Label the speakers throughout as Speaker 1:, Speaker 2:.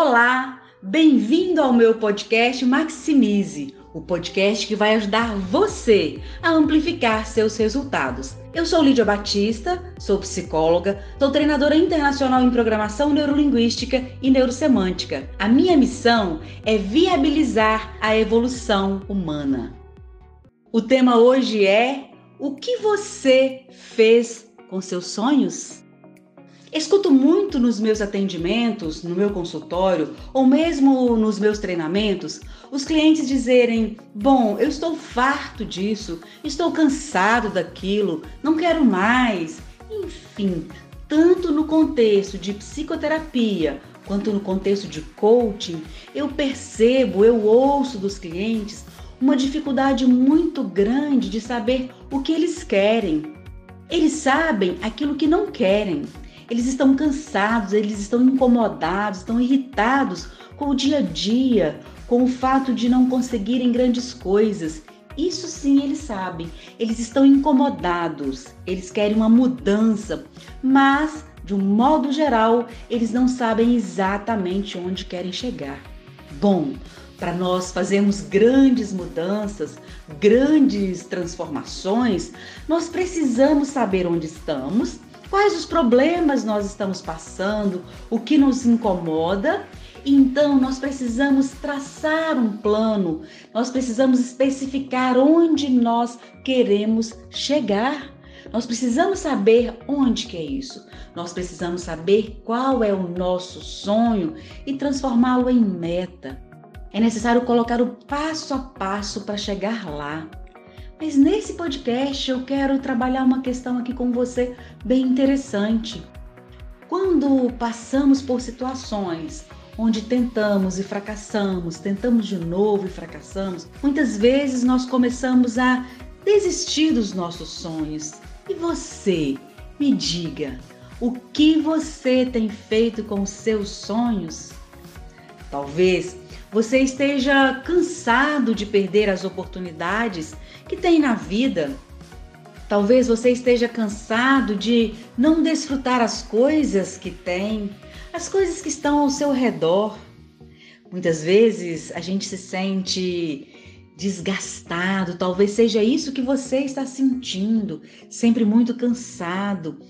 Speaker 1: Olá, bem-vindo ao meu podcast Maximize, o podcast que vai ajudar você a amplificar seus resultados. Eu sou Lídia Batista, sou psicóloga, sou treinadora internacional em programação neurolinguística e neurosemântica. A minha missão é viabilizar a evolução humana. O tema hoje é: o que você fez com seus sonhos? Escuto muito nos meus atendimentos, no meu consultório ou mesmo nos meus treinamentos, os clientes dizerem: Bom, eu estou farto disso, estou cansado daquilo, não quero mais. Enfim, tanto no contexto de psicoterapia quanto no contexto de coaching, eu percebo, eu ouço dos clientes uma dificuldade muito grande de saber o que eles querem. Eles sabem aquilo que não querem eles estão cansados, eles estão incomodados, estão irritados com o dia a dia, com o fato de não conseguirem grandes coisas. Isso sim eles sabem. Eles estão incomodados, eles querem uma mudança, mas de um modo geral, eles não sabem exatamente onde querem chegar. Bom, para nós fazermos grandes mudanças, grandes transformações, nós precisamos saber onde estamos quais os problemas nós estamos passando, o que nos incomoda. Então, nós precisamos traçar um plano, nós precisamos especificar onde nós queremos chegar. Nós precisamos saber onde que é isso. Nós precisamos saber qual é o nosso sonho e transformá-lo em meta. É necessário colocar o passo a passo para chegar lá. Mas nesse podcast eu quero trabalhar uma questão aqui com você bem interessante. Quando passamos por situações onde tentamos e fracassamos, tentamos de novo e fracassamos, muitas vezes nós começamos a desistir dos nossos sonhos. E você, me diga, o que você tem feito com os seus sonhos? Talvez você esteja cansado de perder as oportunidades que tem na vida. Talvez você esteja cansado de não desfrutar as coisas que tem, as coisas que estão ao seu redor. Muitas vezes a gente se sente desgastado, talvez seja isso que você está sentindo, sempre muito cansado,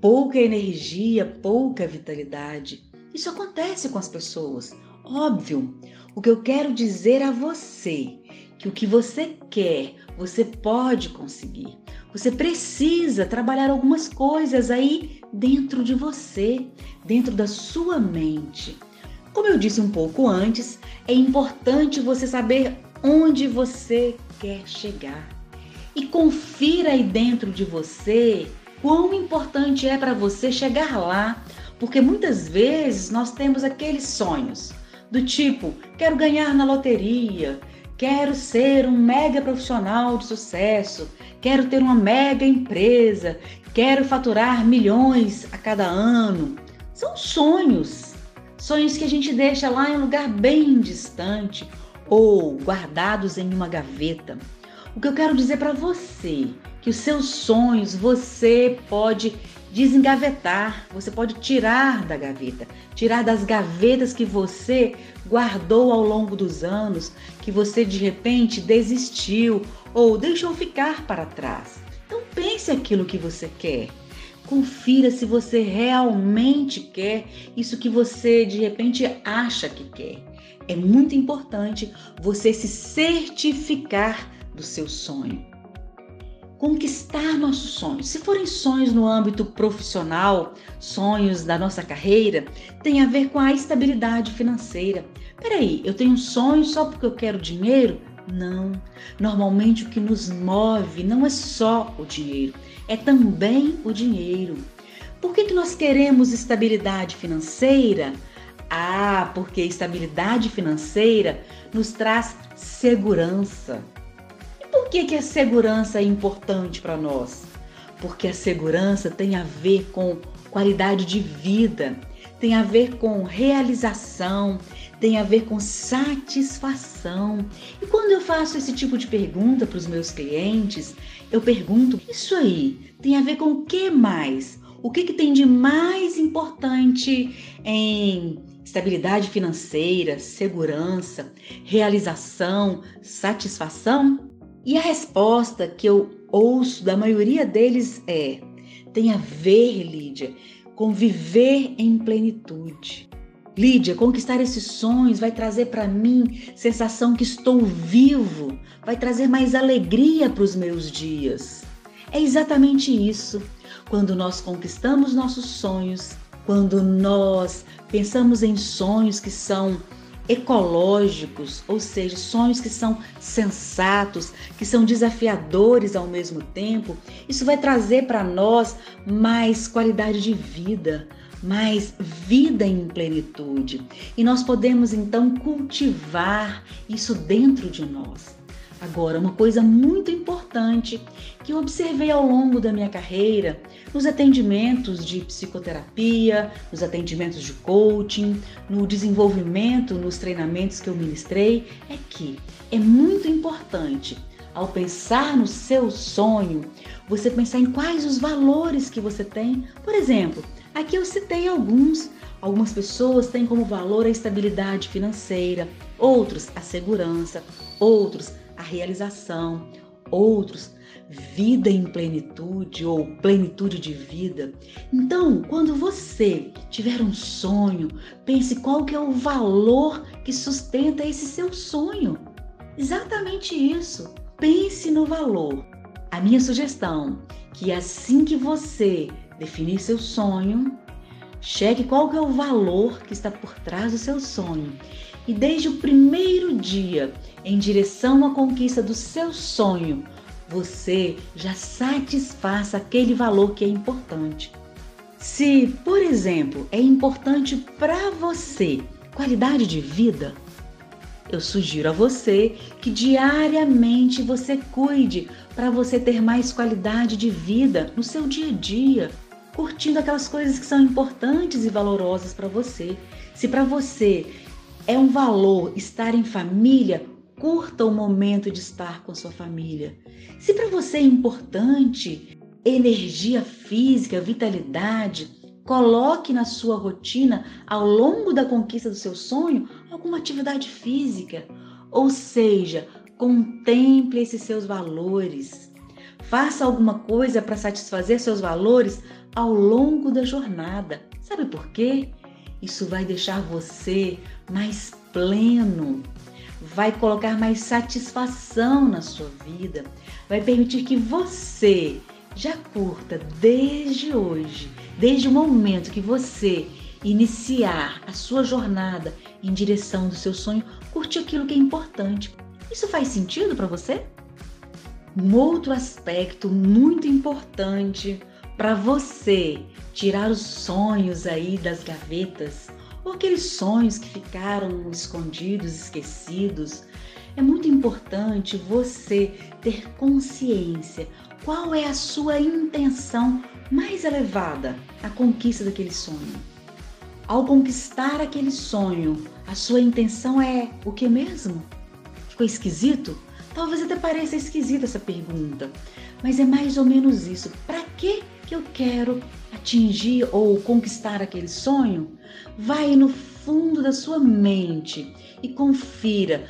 Speaker 1: pouca energia, pouca vitalidade. Isso acontece com as pessoas, óbvio. O que eu quero dizer a você que o que você quer, você pode conseguir. Você precisa trabalhar algumas coisas aí dentro de você, dentro da sua mente. Como eu disse um pouco antes, é importante você saber onde você quer chegar. E confira aí dentro de você quão importante é para você chegar lá, porque muitas vezes nós temos aqueles sonhos do tipo: quero ganhar na loteria, quero ser um mega profissional de sucesso, quero ter uma mega empresa, quero faturar milhões a cada ano. São sonhos, sonhos que a gente deixa lá em um lugar bem distante ou guardados em uma gaveta. O que eu quero dizer para você, que os seus sonhos você pode desengavetar, você pode tirar da gaveta, tirar das gavetas que você guardou ao longo dos anos, que você de repente desistiu ou deixou ficar para trás. Então pense aquilo que você quer. Confira se você realmente quer isso que você de repente acha que quer. É muito importante você se certificar do seu sonho conquistar nossos sonhos. Se forem sonhos no âmbito profissional, sonhos da nossa carreira, tem a ver com a estabilidade financeira. Peraí, eu tenho um sonho só porque eu quero dinheiro? Não. Normalmente o que nos move não é só o dinheiro, é também o dinheiro. Por que, que nós queremos estabilidade financeira? Ah, porque estabilidade financeira nos traz segurança que, que a segurança é importante para nós? Porque a segurança tem a ver com qualidade de vida, tem a ver com realização, tem a ver com satisfação. E quando eu faço esse tipo de pergunta para os meus clientes, eu pergunto: isso aí tem a ver com o que mais? O que, que tem de mais importante em Estabilidade financeira, segurança, realização, satisfação? E a resposta que eu ouço da maioria deles é: tem a ver, Lídia, com viver em plenitude. Lídia, conquistar esses sonhos vai trazer para mim sensação que estou vivo, vai trazer mais alegria para os meus dias. É exatamente isso. Quando nós conquistamos nossos sonhos, quando nós pensamos em sonhos que são ecológicos, ou seja, sonhos que são sensatos, que são desafiadores ao mesmo tempo, isso vai trazer para nós mais qualidade de vida, mais vida em plenitude. E nós podemos então cultivar isso dentro de nós. Agora, uma coisa muito importante que eu observei ao longo da minha carreira, nos atendimentos de psicoterapia, nos atendimentos de coaching, no desenvolvimento, nos treinamentos que eu ministrei, é que é muito importante, ao pensar no seu sonho, você pensar em quais os valores que você tem. Por exemplo, aqui eu citei alguns. Algumas pessoas têm como valor a estabilidade financeira, outros a segurança, outros a realização, outros vida em plenitude ou plenitude de vida. Então, quando você tiver um sonho, pense qual que é o valor que sustenta esse seu sonho. Exatamente isso. Pense no valor. A minha sugestão que assim que você definir seu sonho, cheque qual que é o valor que está por trás do seu sonho e desde o primeiro dia em direção à conquista do seu sonho, você já satisfaça aquele valor que é importante. Se, por exemplo, é importante para você qualidade de vida, eu sugiro a você que diariamente você cuide para você ter mais qualidade de vida no seu dia a dia, curtindo aquelas coisas que são importantes e valorosas para você. Se para você é um valor estar em família, curta o momento de estar com sua família. Se para você é importante energia física, vitalidade, coloque na sua rotina, ao longo da conquista do seu sonho, alguma atividade física. Ou seja, contemple esses seus valores. Faça alguma coisa para satisfazer seus valores ao longo da jornada. Sabe por quê? Isso vai deixar você mais pleno, vai colocar mais satisfação na sua vida, vai permitir que você já curta desde hoje, desde o momento que você iniciar a sua jornada em direção do seu sonho, curtir aquilo que é importante. Isso faz sentido para você? Um outro aspecto muito importante para você tirar os sonhos aí das gavetas ou aqueles sonhos que ficaram escondidos, esquecidos. É muito importante você ter consciência qual é a sua intenção mais elevada à conquista daquele sonho. Ao conquistar aquele sonho, a sua intenção é o que mesmo? Ficou esquisito? Talvez até pareça esquisita essa pergunta, mas é mais ou menos isso. Para que que eu quero atingir ou conquistar aquele sonho? Vai no fundo da sua mente e confira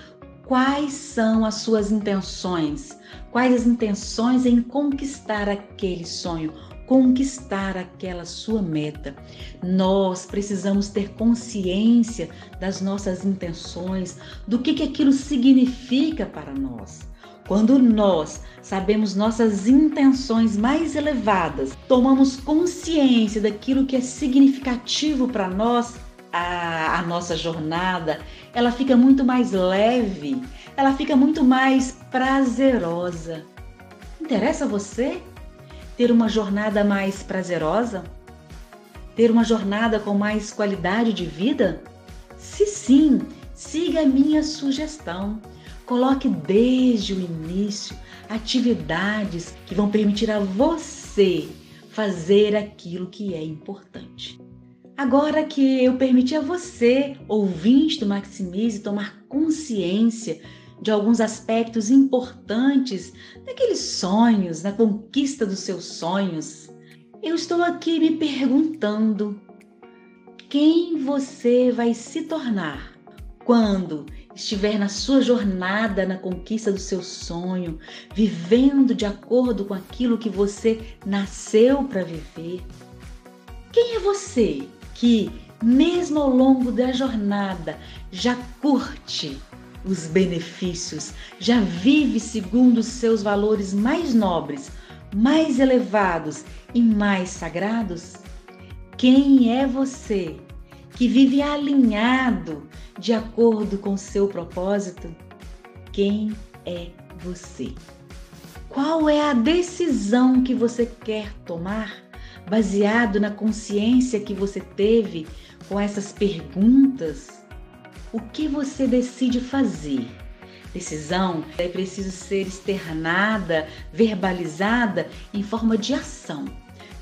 Speaker 1: quais são as suas intenções, quais as intenções em conquistar aquele sonho, conquistar aquela sua meta. Nós precisamos ter consciência das nossas intenções, do que, que aquilo significa para nós. Quando nós sabemos nossas intenções mais elevadas, tomamos consciência daquilo que é significativo para nós, a, a, nossa jornada, ela fica muito mais leve, ela fica muito mais prazerosa. Interessa você ter uma jornada mais prazerosa? Ter uma jornada com mais qualidade de vida? Se sim, siga a minha sugestão. Coloque desde o início atividades que vão permitir a você fazer aquilo que é importante. Agora que eu permiti a você, ouvinte do Maximize, tomar consciência de alguns aspectos importantes daqueles sonhos, na conquista dos seus sonhos, eu estou aqui me perguntando: quem você vai se tornar quando estiver na sua jornada na conquista do seu sonho, vivendo de acordo com aquilo que você nasceu para viver. Quem é você que, mesmo ao longo da jornada, já curte os benefícios, já vive segundo os seus valores mais nobres, mais elevados e mais sagrados? Quem é você que vive alinhado de acordo com seu propósito? Quem é você? Qual é a decisão que você quer tomar baseado na consciência que você teve com essas perguntas? O que você decide fazer? Decisão é preciso ser externada, verbalizada em forma de ação.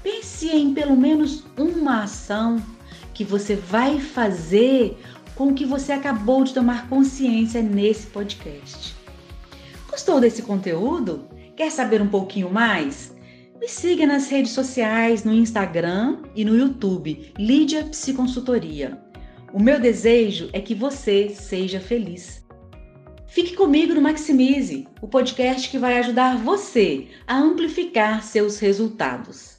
Speaker 1: Pense em pelo menos uma ação que você vai fazer com o que você acabou de tomar consciência nesse podcast. Gostou desse conteúdo? Quer saber um pouquinho mais? Me siga nas redes sociais, no Instagram e no YouTube, Lídia Psiconsultoria. O meu desejo é que você seja feliz. Fique comigo no Maximize, o podcast que vai ajudar você a amplificar seus resultados.